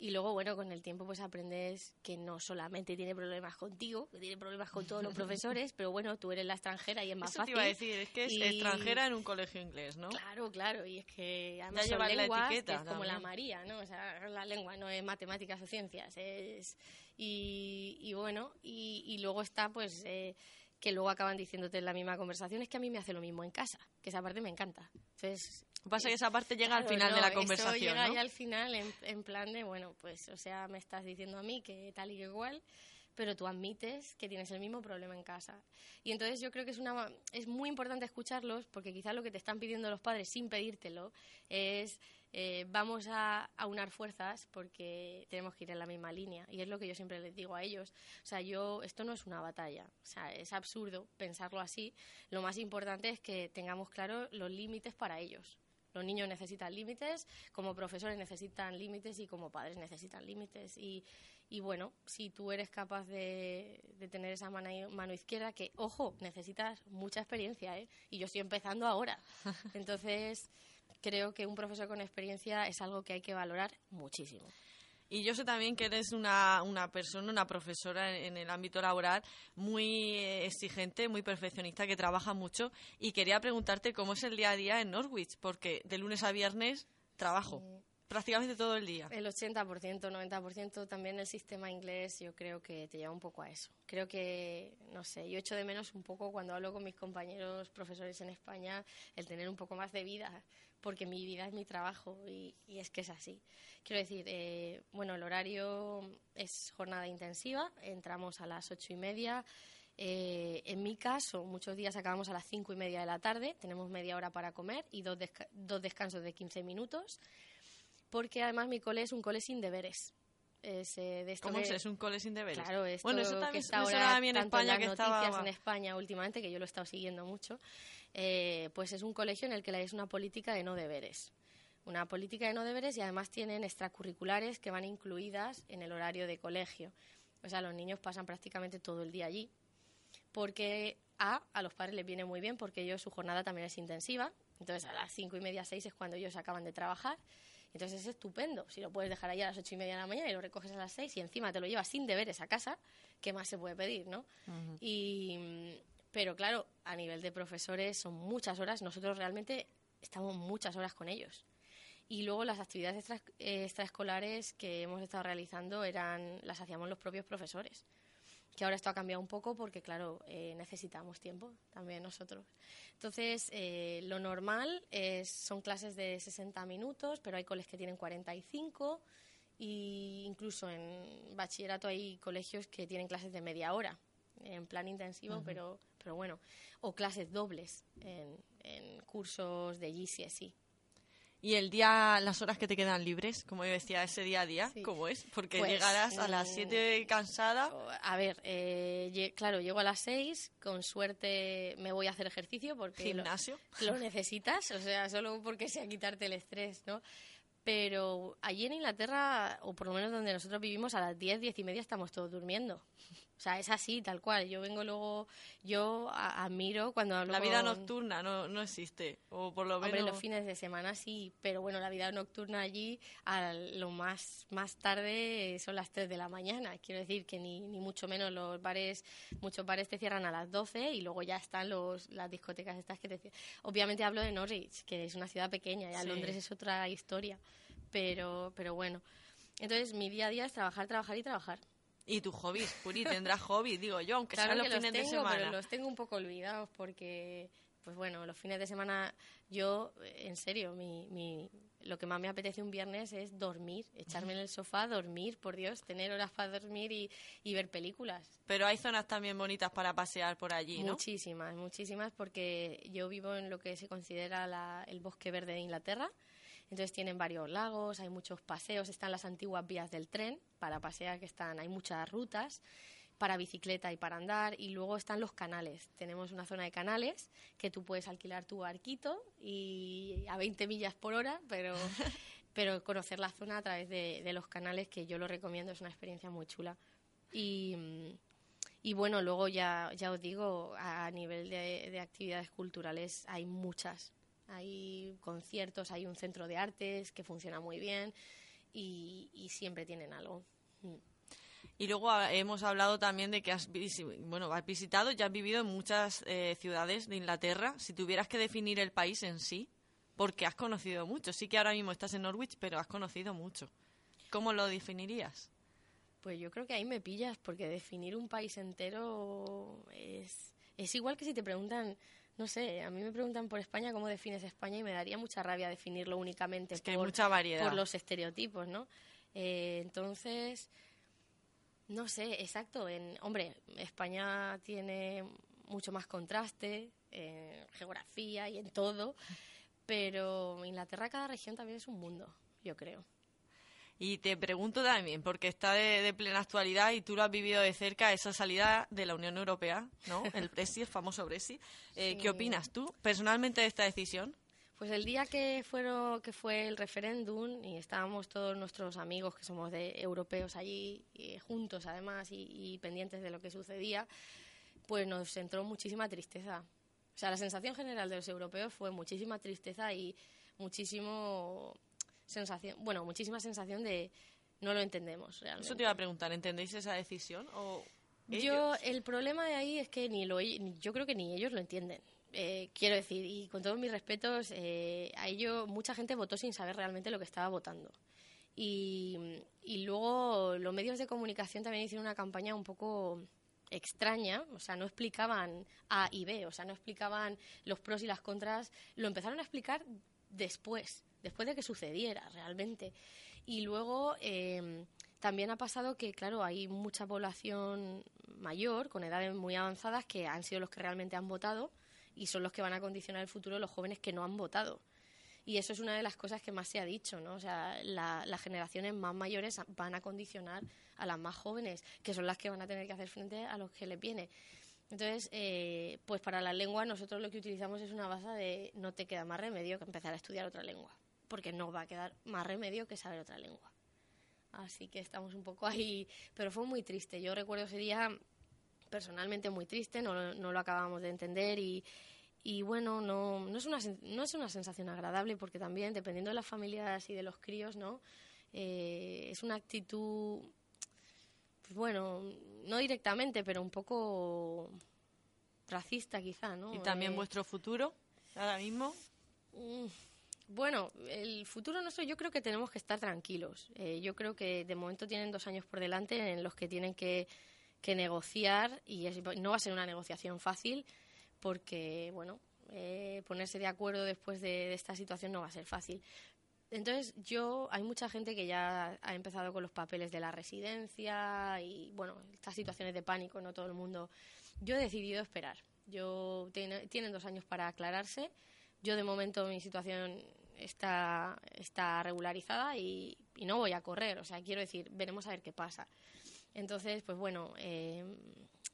C: Y luego, bueno, con el tiempo pues aprendes que no solamente tiene problemas contigo, que tiene problemas con todos los profesores, pero bueno, tú eres la extranjera y es más
B: Eso te
C: fácil.
B: iba a decir, es que es
C: Y-
B: extranjera en un colegio inglés, ¿no?
C: Claro, claro, y es que además
B: Ya
C: son
B: llevan la
C: lenguas,
B: etiqueta
C: que es como la. María, ¿no? O sea, la lengua no es matemáticas o ciencias, es... Y, y bueno, y, y luego está pues eh, que luego acaban diciéndote en la misma conversación, es que a mí me hace lo mismo en casa, que esa parte me encanta. Entonces,
B: que pasa es que esa parte llega al final de la
C: eso
B: conversación,
C: llega
B: ¿no?
C: ya al final en, en plan de, bueno, pues, o sea, me estás diciendo a mí que tal y que igual, pero tú admites que tienes el mismo problema en casa. Y entonces yo creo que es, una, es muy importante escucharlos porque quizás lo que te están pidiendo los padres sin pedírtelo es eh, vamos a aunar fuerzas porque tenemos que ir en la misma línea. Y es lo que yo siempre les digo a ellos. O sea, yo, esto no es una batalla. O sea, es absurdo pensarlo así. Lo más importante es que tengamos claro los límites para ellos. Los niños necesitan límites, como profesores necesitan límites y como padres necesitan límites. Y, y bueno, si tú eres capaz de, de tener esa mano, mano izquierda, que, ojo, necesitas mucha experiencia, ¿eh? Y yo estoy empezando ahora. Entonces, creo que un profesor con experiencia es algo que hay que valorar muchísimo.
B: Y yo sé también que eres una, una persona, una profesora en, en el ámbito laboral muy eh, exigente, muy perfeccionista, que trabaja mucho. Y quería preguntarte cómo es el día a día en Norwich, porque de lunes a viernes trabajo prácticamente todo el día.
C: El 80%, 90% también el sistema inglés yo creo que te lleva un poco a eso. Creo que, no sé, yo echo de menos un poco cuando hablo con mis compañeros profesores en España el tener un poco más de vida, porque mi vida es mi trabajo y, y es que es así. Quiero decir, eh, bueno, el horario es jornada intensiva, entramos a las ocho y media. Eh, en mi caso, muchos días acabamos a las cinco y media de la tarde, tenemos media hora para comer y dos, desca- dos descansos de 15 minutos porque además mi cole es un cole sin deberes. Es, eh, de esto
B: ¿Cómo
C: que-
B: es? ¿Es un cole sin deberes?
C: Claro, esto
B: bueno, eso
C: que
B: también
C: está
B: me suena
C: ahora
B: a mí en
C: tanto
B: España
C: las
B: que
C: noticias
B: estaba...
C: en España últimamente, que yo lo he estado siguiendo mucho, eh, pues es un colegio en el que es una política de no deberes. Una política de no deberes y además tienen extracurriculares que van incluidas en el horario de colegio. O sea, los niños pasan prácticamente todo el día allí porque A, a los padres les viene muy bien porque ellos su jornada también es intensiva. Entonces a las cinco y media, seis es cuando ellos acaban de trabajar. Entonces es estupendo. Si lo puedes dejar ahí a las ocho y media de la mañana y lo recoges a las seis y encima te lo llevas sin deberes a casa, ¿qué más se puede pedir, no? Y, pero claro, a nivel de profesores son muchas horas. Nosotros realmente estamos muchas horas con ellos. Y luego las actividades extra- eh, extraescolares que hemos estado realizando eran las hacíamos los propios profesores que ahora esto ha cambiado un poco porque, claro, eh, necesitamos tiempo también nosotros. Entonces, eh, lo normal es, son clases de 60 minutos, pero hay coles que tienen 45 y incluso en bachillerato hay colegios que tienen clases de media hora en plan intensivo, pero, pero bueno, o clases dobles en, en cursos de GCSE.
B: Y el día, las horas que te quedan libres, como yo decía, ese día a día,
C: Sí.
B: ¿cómo es? Porque
C: Pues,
B: llegarás a las
C: mm,
B: 7 cansada.
C: A ver, eh, claro, llego a las seis, con suerte me voy a hacer ejercicio porque lo-
B: Gimnasio.
C: Lo, necesitas, o sea, solo porque sea quitarte el estrés, ¿no? Pero allí en Inglaterra, o por lo menos donde nosotros vivimos, a las diez, diez y media estamos todos durmiendo. O sea, es así, tal cual. Yo vengo luego, yo admiro cuando hablo
B: La vida
C: con-
B: nocturna no, no existe, o por lo
C: Hombre,
B: menos...
C: los fines de semana sí, pero bueno, la vida nocturna allí a lo más, más tarde son las 3 de la mañana. Quiero decir que ni, ni mucho menos los bares, muchos bares te cierran a las 12 y luego ya están los, las discotecas estas que te cierran. Obviamente hablo de Norwich, que es una ciudad pequeña, ya
B: Sí.
C: Londres es otra historia, pero, pero bueno. Entonces mi día a día es trabajar, trabajar y trabajar.
B: Y tus hobbies, Puri, tendrás hobbies, digo yo, aunque
C: Claro
B: sean los
C: los
B: fines
C: tengo,
B: de semana.
C: pero los tengo un poco olvidados porque, pues bueno, los fines de semana, yo, en serio, mi, mi, lo que más me apetece un viernes es dormir, echarme en el sofá, dormir, por Dios, tener horas para dormir y, y ver películas.
B: Pero hay zonas también bonitas para pasear por allí, ¿no?
C: Muchísimas, muchísimas, porque yo vivo en lo que se considera la- el bosque verde de Inglaterra. Entonces tienen varios lagos, hay muchos paseos, están las antiguas vías del tren para pasear, que están, hay muchas rutas para bicicleta y para andar, y luego están los canales. Tenemos una zona de canales que tú puedes alquilar tu barquito y a 20 millas por hora, pero, pero conocer la zona a través de, de los canales, que yo lo recomiendo, es una experiencia muy chula. Y, y bueno, luego ya, ya os digo, a nivel de, de actividades culturales hay muchas. Hay conciertos, hay un centro de artes que funciona muy bien y, y siempre tienen algo. Mm.
B: Y luego hemos hablado también de que has, bueno, has visitado y has vivido en muchas eh, ciudades de Inglaterra. Si tuvieras que definir el país en sí, porque has conocido mucho. Sí que ahora mismo estás en Norwich, pero has conocido mucho. ¿Cómo lo definirías?
C: Pues yo creo que ahí me pillas, porque definir un país entero es, es igual que si te preguntan, no sé, a mí me preguntan por España cómo defines España y me daría mucha rabia definirlo únicamente
B: Es que hay
C: por,
B: mucha variedad.
C: por los estereotipos, ¿no? Eh, entonces, no sé, exacto. En, hombre, España tiene mucho más contraste en geografía y en todo, pero Inglaterra, cada región también es un mundo, yo creo.
B: Y te pregunto también, porque está de, de plena actualidad y tú lo has vivido de cerca, esa salida de la Unión Europea, ¿no? El Brexit, el famoso Brexit. Eh,
C: Sí.
B: ¿Qué opinas tú personalmente de esta decisión?
C: Pues el día que fueron que fue el referéndum y estábamos todos nuestros amigos que somos de europeos allí y juntos además y, y pendientes de lo que sucedía, pues nos entró muchísima tristeza. O sea, la sensación general de los europeos fue muchísima tristeza y muchísimo sensación, bueno, muchísima sensación de no lo entendemos realmente.
B: Eso te iba a preguntar, ¿entendéis esa decisión? O
C: Yo, el problema de ahí es que ni lo, yo creo que ni ellos lo entienden. Eh, quiero decir, y con todos mis respetos, eh, a ello mucha gente votó sin saber realmente lo que estaba votando. Y, y luego los medios de comunicación también hicieron una campaña un poco extraña, o sea, no explicaban A y B, o sea, no explicaban los pros y las contras, lo empezaron a explicar después, después de que sucediera realmente. Y luego eh, también ha pasado que, claro, hay mucha población mayor, con edades muy avanzadas, que han sido los que realmente han votado y son los que van a condicionar el futuro de los jóvenes que no han votado. Y eso es una de las cosas que más se ha dicho, ¿no? O sea, la- las generaciones más mayores van a condicionar a las más jóvenes, que son las que van a tener que hacer frente a los que les viene. Entonces, eh, pues para la lengua nosotros lo que utilizamos es una base de no te queda más remedio que empezar a estudiar otra lengua, porque no va a quedar más remedio que saber otra lengua. Así que estamos un poco ahí, pero fue muy triste. Yo recuerdo ese día personalmente muy triste, no, no lo acabamos de entender y, y bueno, no, no, es una, no es una sensación agradable porque también, dependiendo de las familias y de los críos, ¿no? Eh, es una actitud, pues bueno, no directamente, pero un poco racista quizá, ¿no?
B: ¿Y también
C: Eh,
B: vuestro futuro ahora mismo?
C: Bueno, el futuro nuestro yo creo que tenemos que estar tranquilos. Eh, yo creo que de momento tienen dos años por delante en los que tienen que, negociar y no va a ser una negociación fácil porque, bueno, eh, ponerse de acuerdo después de, esta situación no va a ser fácil. Entonces, yo, hay mucha gente que ya ha empezado con los papeles de la residencia y, bueno, estas situaciones de pánico, no todo el mundo. Yo he decidido esperar. Yo, tiene- tienen dos años para aclararse. Yo, de momento, mi situación está, está regularizada y, no voy a correr. O sea, quiero decir, veremos a ver qué pasa. Entonces, pues bueno, eh,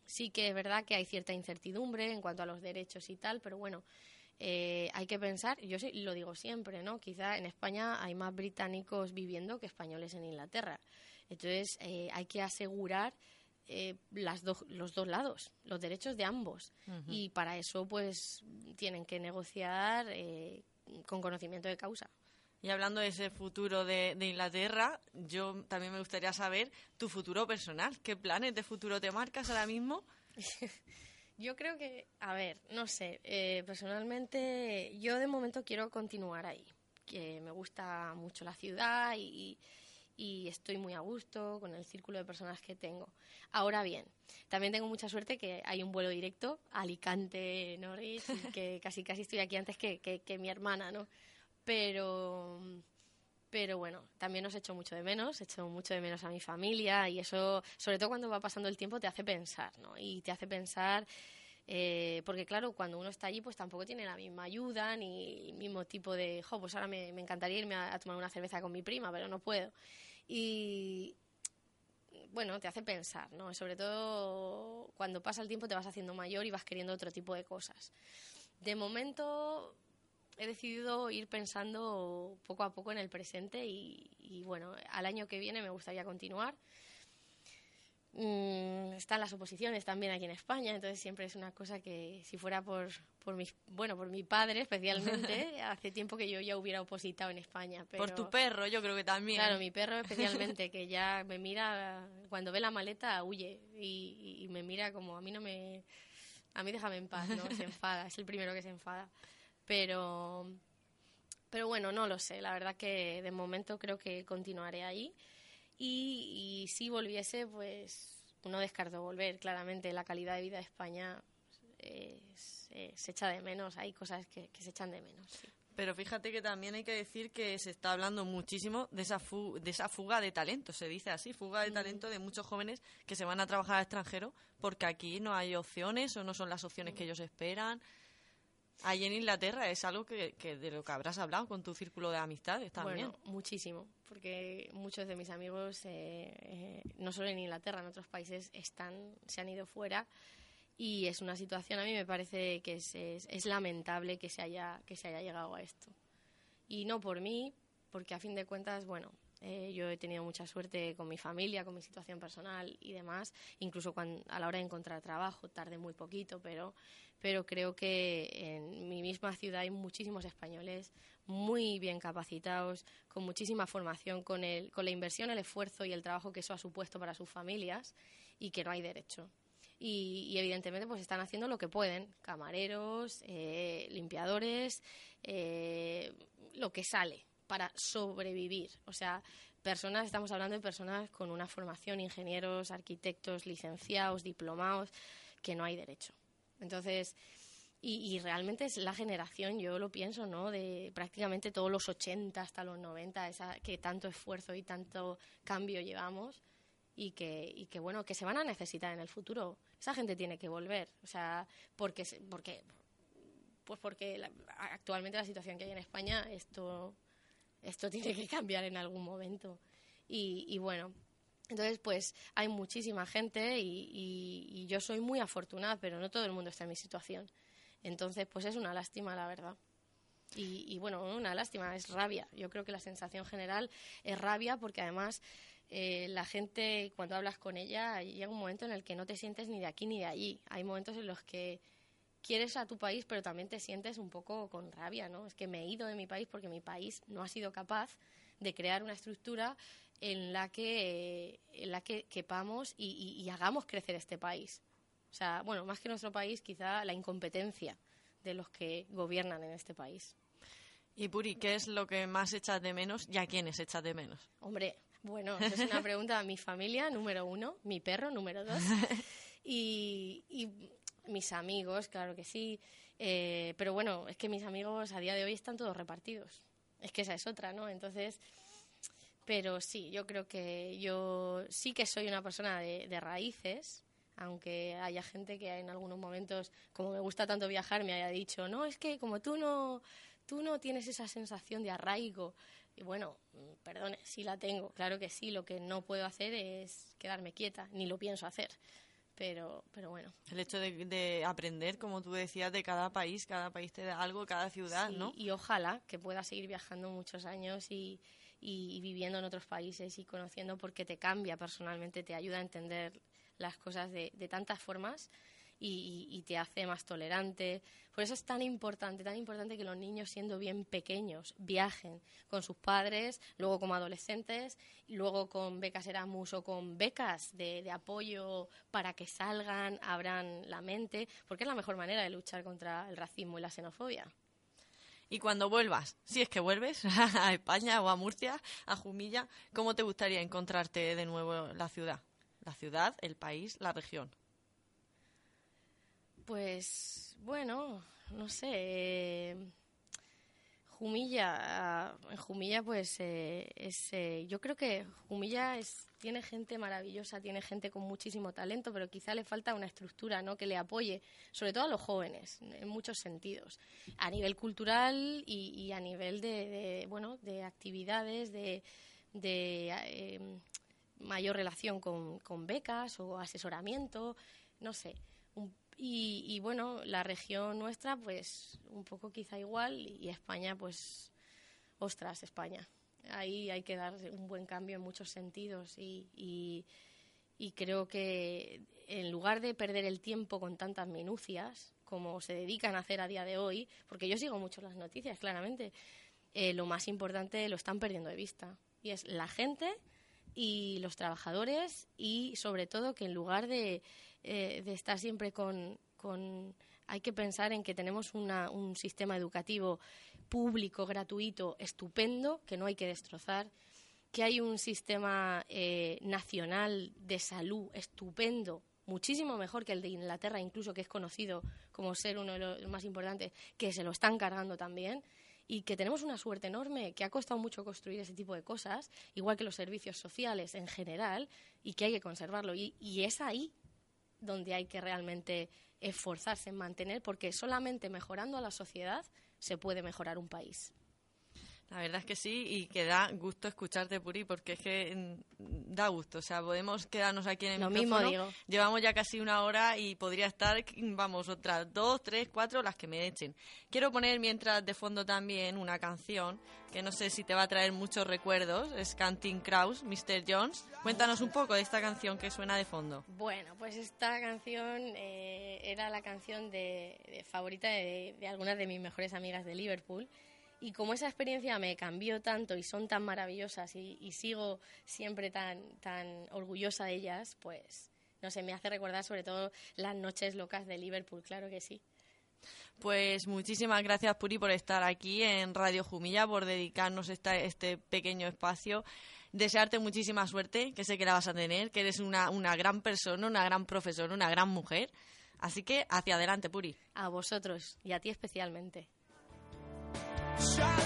C: sí que es verdad que hay cierta incertidumbre en cuanto a los derechos y tal, pero bueno, eh, hay que pensar, yo sí, lo digo siempre, ¿no? Quizá en España hay más británicos viviendo que españoles en Inglaterra. Entonces, eh, hay que asegurar eh, las los dos lados, los derechos de ambos. Y para eso, pues, tienen que negociar eh, con conocimiento de causa.
B: Y hablando de ese futuro de, Inglaterra, yo también me gustaría saber tu futuro personal. ¿Qué planes de futuro te marcas ahora mismo?
C: yo creo que, a ver, no sé, eh, personalmente yo de momento quiero continuar ahí, que me gusta mucho la ciudad y, y estoy muy a gusto con el círculo de personas que tengo. Ahora bien, también tengo mucha suerte que hay un vuelo directo Alicante, Norwich, que casi casi estoy aquí antes que, que mi hermana, ¿no? pero pero bueno, también os echo mucho de menos, echo mucho de menos a mi familia y eso, sobre todo cuando va pasando el tiempo, te hace pensar, ¿no? Y te hace pensar, eh, porque claro, cuando uno está allí, pues tampoco tiene la misma ayuda ni el mismo tipo de, jo, pues ahora me, encantaría irme a, tomar una cerveza con mi prima, pero no puedo. Y, bueno, te hace pensar, ¿no? Sobre todo cuando pasa el tiempo te vas haciendo mayor y vas queriendo otro tipo de cosas. De momento he decidido ir pensando poco a poco en el presente y, bueno, al año que viene me gustaría continuar. Mm, están las oposiciones también aquí en España, entonces siempre es una cosa que si fuera por, por mi, bueno, por mi padre especialmente, hace tiempo que yo ya hubiera opositado en España.
B: Por tu perro, yo creo que también.
C: Claro, mi perro especialmente, que ya me mira, cuando ve la maleta huye y, y me mira como a mí no me... A mí déjame en paz, ¿no? Se enfada, es el primero que se enfada. Pero, pero bueno, no lo sé. La verdad que de momento creo que continuaré ahí. Y, si volviese, pues no descarto volver. Claramente la calidad de vida de España se echa de menos. Hay cosas que, se echan de menos.
B: Pero fíjate que también hay que decir que se está hablando muchísimo de esa, de esa fuga de talento, se dice así, fuga de talento de muchos jóvenes que se van a trabajar al extranjero porque aquí no hay opciones o no son las opciones que ellos esperan. Ahí en Inglaterra es algo que, de lo que habrás hablado con tu círculo de amistades también.
C: Bueno, muchísimo, porque muchos de mis amigos, eh, eh, no solo en Inglaterra, en otros países, están, se han ido fuera y es una situación, a mí me parece que es, es, lamentable que se, haya, que se haya llegado a esto. Y no por mí, porque a fin de cuentas, bueno, eh, yo he tenido mucha suerte con mi familia, con mi situación personal y demás. Incluso a la hora de encontrar trabajo, tardé muy poquito, pero, pero creo que en mi misma ciudad hay muchísimos españoles muy bien capacitados, con muchísima formación, con, el, con la inversión, el esfuerzo y el trabajo que eso ha supuesto para sus familias y que no hay derecho. Y, evidentemente pues están haciendo lo que pueden, camareros, eh, limpiadores, eh, lo que sale, para sobrevivir. O sea, personas, estamos hablando de personas con una formación, ingenieros, arquitectos, licenciados, diplomados, que no hay derecho. Entonces, y, realmente es la generación, yo lo pienso, ¿no? De prácticamente todos los 80 hasta los 90, esa, que tanto esfuerzo y tanto cambio llevamos y que, y que, bueno, que se van a necesitar en el futuro. Esa gente tiene que volver, o sea, porque, porque, pues porque actualmente la situación que hay en España, esto esto tiene que cambiar en algún momento. Y, bueno, entonces pues hay muchísima gente y, yo soy muy afortunada, pero no todo el mundo está en mi situación. Entonces pues es una lástima, la verdad. Y, bueno, una lástima, es rabia. Yo creo que la sensación general es rabia porque además eh, la gente, cuando hablas con ella, llega un momento en el que no te sientes ni de aquí ni de allí. Hay momentos en los que quieres a tu país, pero también te sientes un poco con rabia, ¿no? Es que me he ido de mi país porque mi país no ha sido capaz de crear una estructura en la que, en la que quepamos y, hagamos crecer este país. O sea, bueno, más que nuestro país, quizá la incompetencia de los que gobiernan en este país.
B: Y Puri, ¿qué es lo que más echas de menos y a quiénes echas de menos?
C: Hombre, bueno, es una pregunta a mi familia, número uno, mi perro, número dos. y mis amigos, claro que sí. Eh, pero bueno, es que mis amigos a día de hoy están todos repartidos. Es que esa es otra, ¿no? Entonces, pero sí, yo creo que yo sí que soy una persona de, raíces, aunque haya gente que en algunos momentos, como me gusta tanto viajar, me haya dicho, no, es que como tú no, tú no tienes esa sensación de arraigo. Y bueno, perdone, sí la tengo, claro que sí, lo que no puedo hacer es quedarme quieta, ni lo pienso hacer pero, pero bueno.
B: El hecho de, aprender, como tú decías, de cada país, cada país te da algo, cada ciudad, ¿no?
C: Y ojalá que pueda seguir viajando muchos años y, y, viviendo en otros países y conociendo porque te cambia personalmente, te ayuda a entender las cosas de, de tantas formas y, y, te hace más tolerante. Por eso es tan importante, tan importante que los niños, siendo bien pequeños, viajen con sus padres, luego como adolescentes, luego con becas Erasmus o con becas de, de apoyo para que salgan, abran la mente, porque es la mejor manera de luchar contra el racismo y la xenofobia.
B: Y cuando vuelvas, si es que vuelves a España o a Murcia, a Jumilla, ¿cómo te gustaría encontrarte de nuevo la ciudad? La ciudad, el país, la región.
C: Pues bueno, no sé. Eh, Jumilla, en Jumilla pues eh, es, eh, yo creo que Jumilla es, tiene gente maravillosa, tiene gente con muchísimo talento, pero quizá le falta una estructura ¿no? que le apoye, sobre todo a los jóvenes, en muchos sentidos, a nivel cultural y, a nivel de, bueno, de actividades, de, de mayor relación con, con becas o asesoramiento, no sé. Y, bueno, la región nuestra, pues un poco quizá igual, y España, pues, ostras, España. Ahí hay que dar un buen cambio en muchos sentidos y, y, creo que en lugar de perder el tiempo con tantas minucias, como se dedican a hacer a día de hoy, porque yo sigo mucho las noticias, claramente, eh, lo más importante lo están perdiendo de vista. Y es la gente y los trabajadores y sobre todo que en lugar de, eh, de estar siempre con, con, hay que pensar en que tenemos un sistema educativo público, gratuito, estupendo, que no hay que destrozar, que hay un sistema eh, nacional de salud estupendo, muchísimo mejor que el de Inglaterra, incluso que es conocido como ser uno de los más importantes, que se lo están cargando también y que tenemos una suerte enorme, que ha costado mucho construir ese tipo de cosas, igual que los servicios sociales en general, y que hay que conservarlo. Y, y es ahí donde hay que realmente esforzarse en mantener, porque solamente mejorando a la sociedad se puede mejorar un país.
B: La verdad es que sí, y que da gusto escucharte, Puri, porque es que mm, da gusto. O sea, podemos quedarnos aquí en el
C: Lo mismo digo.
B: Llevamos ya casi una hora y podría estar, vamos, otras dos, tres, cuatro, las que me echen. Quiero poner mientras de fondo también una canción que no sé si te va a traer muchos recuerdos. Es Canting Kraus, Mr. Jones. Cuéntanos un poco de esta canción que suena de fondo.
C: Bueno, pues esta canción eh, era la canción de, favorita de, de algunas de mis mejores amigas de Liverpool y como esa experiencia me cambió tanto y son tan maravillosas y, sigo siempre tan, tan orgullosa de ellas, pues no sé, me hace recordar sobre todo las noches locas de Liverpool, claro que sí.
B: Pues muchísimas gracias, Puri, por estar aquí en Radio Jumilla, por dedicarnos esta, este pequeño espacio. Desearte muchísima suerte, que sé que la vas a tener, que eres una, una gran persona, una gran profesora, una gran mujer. Así que hacia adelante, Puri.
C: A vosotros y a ti especialmente.
A: Shot